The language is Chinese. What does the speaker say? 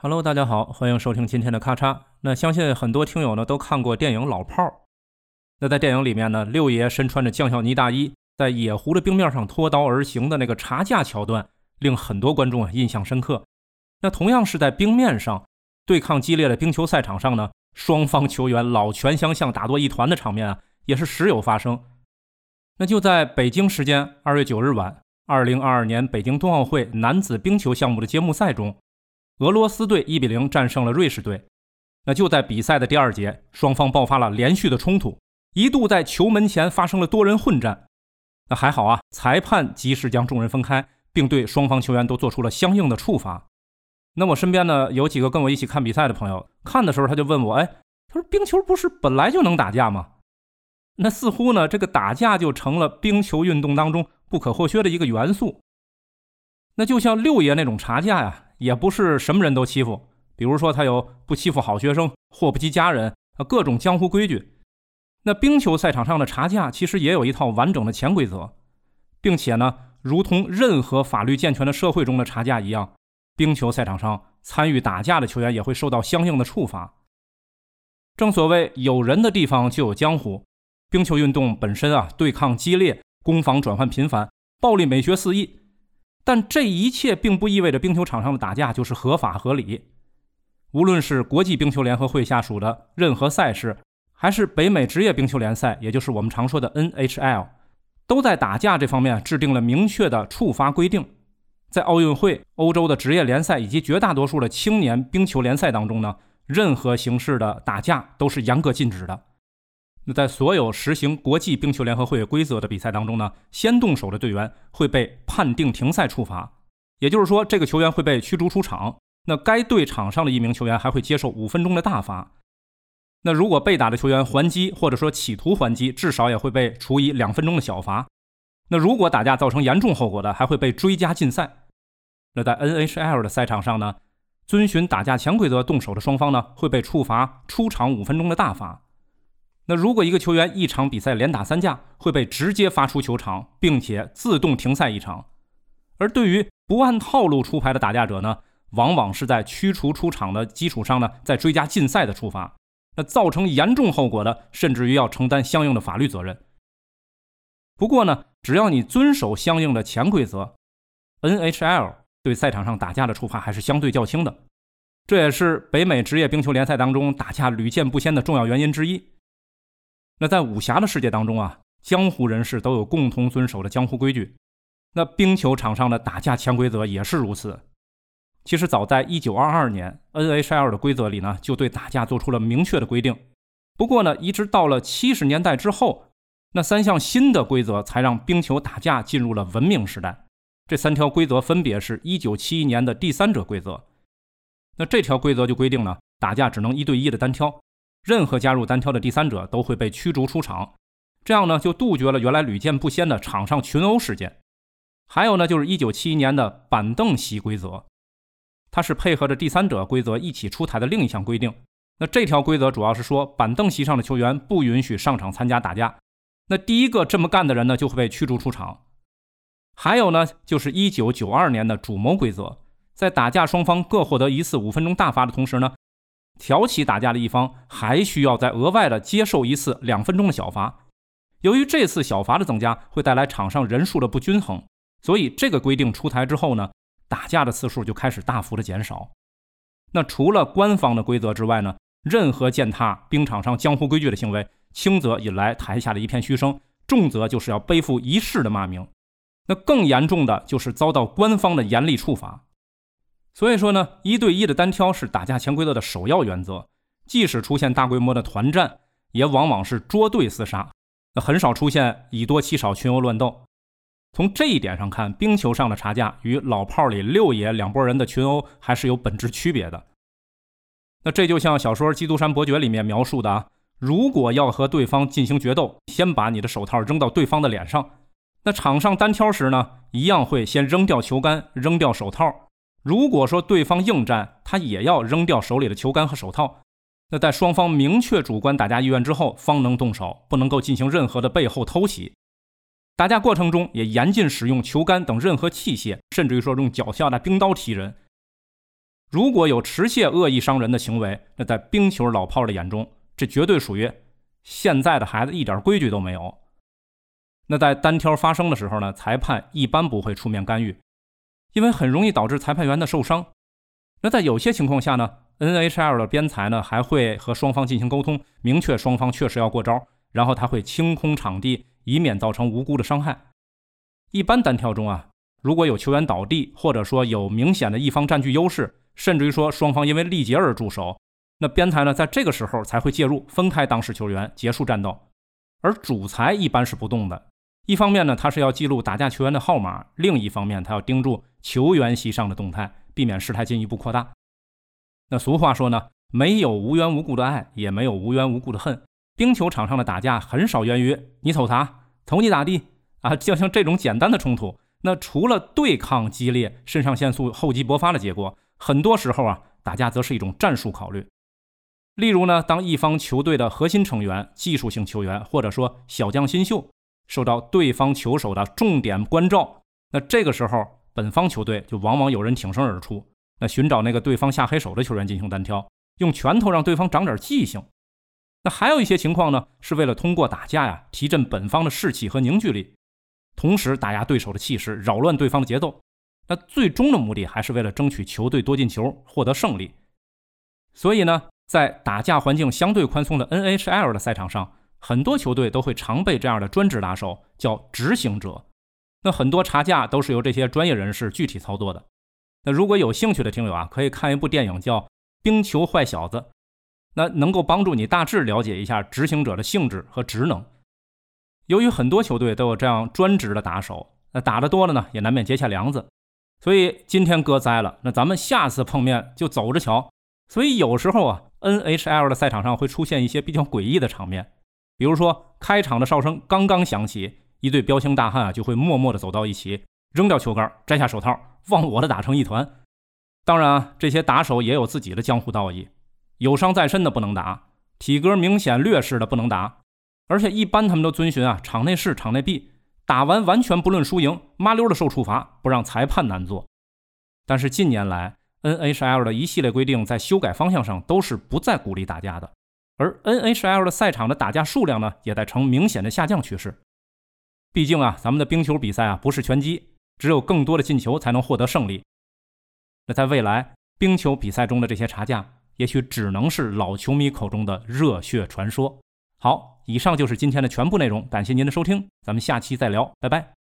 Hello，大家好，欢迎收听今天的咔嚓。那相信很多听友呢都看过电影《老炮儿》。那在电影里面呢，六爷身穿着将校呢大衣，在野湖的冰面上脱刀而行的那个茶架桥段，令很多观众啊印象深刻。那同样是在冰面上对抗激烈的冰球赛场上呢，双方球员老拳相向、打作一团的场面啊，也是时有发生。那就在北京时间二月九日晚，二零二二年北京冬奥会男子冰球项目的揭幕赛中。俄罗斯队一比零战胜了瑞士队。那就在比赛的第二节，双方爆发了连续的冲突，一度在球门前发生了多人混战。那还好啊，裁判及时将众人分开，并对双方球员都做出了相应的处罚。那我身边呢有几个跟我一起看比赛的朋友，看的时候他就问我：“哎，他说冰球不是本来就能打架吗？那似乎呢这个打架就成了冰球运动当中不可或缺的一个元素。那就像六爷那种茶架呀。”也不是什么人都欺负，比如说他有不欺负好学生、祸不及家人啊，各种江湖规矩。那冰球赛场上的查架其实也有一套完整的潜规则，并且呢，如同任何法律健全的社会中的查架一样，冰球赛场上参与打架的球员也会受到相应的处罚。正所谓有人的地方就有江湖，冰球运动本身啊，对抗激烈，攻防转换频繁，暴力美学四溢。但这一切并不意味着冰球场上的打架就是合法合理。无论是国际冰球联合会下属的任何赛事，还是北美职业冰球联赛，也就是我们常说的 NHL，都在打架这方面制定了明确的处罚规定。在奥运会、欧洲的职业联赛以及绝大多数的青年冰球联赛当中呢，任何形式的打架都是严格禁止的。那在所有实行国际冰球联合会规则的比赛当中呢，先动手的队员会被判定停赛处罚，也就是说，这个球员会被驱逐出场。那该队场上的一名球员还会接受五分钟的大罚。那如果被打的球员还击或者说企图还击，至少也会被处以两分钟的小罚。那如果打架造成严重后果的，还会被追加禁赛。那在 NHL 的赛场上呢，遵循打架潜规则动手的双方呢，会被处罚出场五分钟的大罚。那如果一个球员一场比赛连打三架，会被直接发出球场，并且自动停赛一场；而对于不按套路出牌的打架者呢，往往是在驱逐出场的基础上呢，再追加禁赛的处罚。那造成严重后果的，甚至于要承担相应的法律责任。不过呢，只要你遵守相应的潜规则，NHL 对赛场上打架的处罚还是相对较轻的。这也是北美职业冰球联赛当中打架屡见不鲜的重要原因之一。那在武侠的世界当中啊，江湖人士都有共同遵守的江湖规矩。那冰球场上的打架潜规则也是如此。其实早在1922年，NHL 的规则里呢，就对打架做出了明确的规定。不过呢，一直到了70年代之后，那三项新的规则才让冰球打架进入了文明时代。这三条规则分别是一九七一年的第三者规则。那这条规则就规定呢，打架只能一对一的单挑。任何加入单挑的第三者都会被驱逐出场，这样呢就杜绝了原来屡见不鲜的场上群殴事件。还有呢，就是一九七一年的板凳席规则，它是配合着第三者规则一起出台的另一项规定。那这条规则主要是说，板凳席上的球员不允许上场参加打架。那第一个这么干的人呢，就会被驱逐出场。还有呢，就是一九九二年的主谋规则，在打架双方各获得一次五分钟大罚的同时呢。挑起打架的一方还需要再额外的接受一次两分钟的小罚。由于这次小罚的增加会带来场上人数的不均衡，所以这个规定出台之后呢，打架的次数就开始大幅的减少。那除了官方的规则之外呢，任何践踏冰场上江湖规矩的行为，轻则引来台下的一片嘘声，重则就是要背负一世的骂名。那更严重的就是遭到官方的严厉处罚。所以说呢，一对一的单挑是打架潜规则的首要原则。即使出现大规模的团战，也往往是捉对厮杀，那很少出现以多欺少、群殴乱斗。从这一点上看，冰球上的查架与老炮里六爷两拨人的群殴还是有本质区别的。那这就像小说《基督山伯爵》里面描述的啊，如果要和对方进行决斗，先把你的手套扔到对方的脸上。那场上单挑时呢，一样会先扔掉球杆，扔掉手套。如果说对方应战，他也要扔掉手里的球杆和手套。那在双方明确主观打架意愿之后，方能动手，不能够进行任何的背后偷袭。打架过程中也严禁使用球杆等任何器械，甚至于说用脚下的冰刀踢人。如果有持械恶意伤人的行为，那在冰球老炮的眼中，这绝对属于现在的孩子一点规矩都没有。那在单挑发生的时候呢，裁判一般不会出面干预，因为很容易导致裁判员的受伤。那在有些情况下呢，NHL 的边裁呢还会和双方进行沟通，明确双方确实要过招，然后他会清空场地，以免造成无辜的伤害。一般单挑中啊，如果有球员倒地，或者说有明显的一方占据优势，甚至于说双方因为力竭而住手，那边裁呢，在这个时候才会介入，分开当事球员，结束战斗。而主裁一般是不动的。一方面呢，他是要记录打架球员的号码；另一方面，他要盯住球员席上的动态，避免事态进一步扩大。那俗话说呢，没有无缘无故的爱，也没有无缘无故的恨。冰球场上的打架很少源于你瞅他，瞅你咋地啊？就像这种简单的冲突，那除了对抗激烈、肾上腺素厚积薄发的结果。很多时候啊，打架则是一种战术考虑。例如呢，当一方球队的核心成员、技术性球员或者说小将新秀受到对方球手的重点关照，那这个时候本方球队就往往有人挺身而出，那寻找那个对方下黑手的球员进行单挑，用拳头让对方长点记性。那还有一些情况呢，是为了通过打架呀提振本方的士气和凝聚力，同时打压对手的气势，扰乱对方的节奏。那最终的目的还是为了争取球队多进球，获得胜利。所以呢，在打架环境相对宽松的 NHL 的赛场上，很多球队都会常备这样的专职打手，叫执行者。那很多查价都是由这些专业人士具体操作的。那如果有兴趣的听友啊，可以看一部电影叫《冰球坏小子》，那能够帮助你大致了解一下执行者的性质和职能。由于很多球队都有这样专职的打手，那打得多了呢，也难免结下梁子。所以今天哥栽了，那咱们下次碰面就走着瞧。所以有时候啊，NHL 的赛场上会出现一些比较诡异的场面，比如说开场的哨声刚刚响起，一对彪形大汉啊就会默默地走到一起，扔掉球杆，摘下手套，忘我的打成一团。当然啊，这些打手也有自己的江湖道义，有伤在身的不能打，体格明显劣势的不能打，而且一般他们都遵循啊场内事场内闭。打完完全不论输赢，麻溜的受处罚，不让裁判难做。但是近年来，NHL 的一系列规定在修改方向上都是不再鼓励打架的，而 NHL 的赛场的打架数量呢，也在呈明显的下降趋势。毕竟啊，咱们的冰球比赛啊不是拳击，只有更多的进球才能获得胜利。那在未来，冰球比赛中的这些差价，也许只能是老球迷口中的热血传说。好。以上就是今天的全部内容，感谢您的收听，咱们下期再聊，拜拜。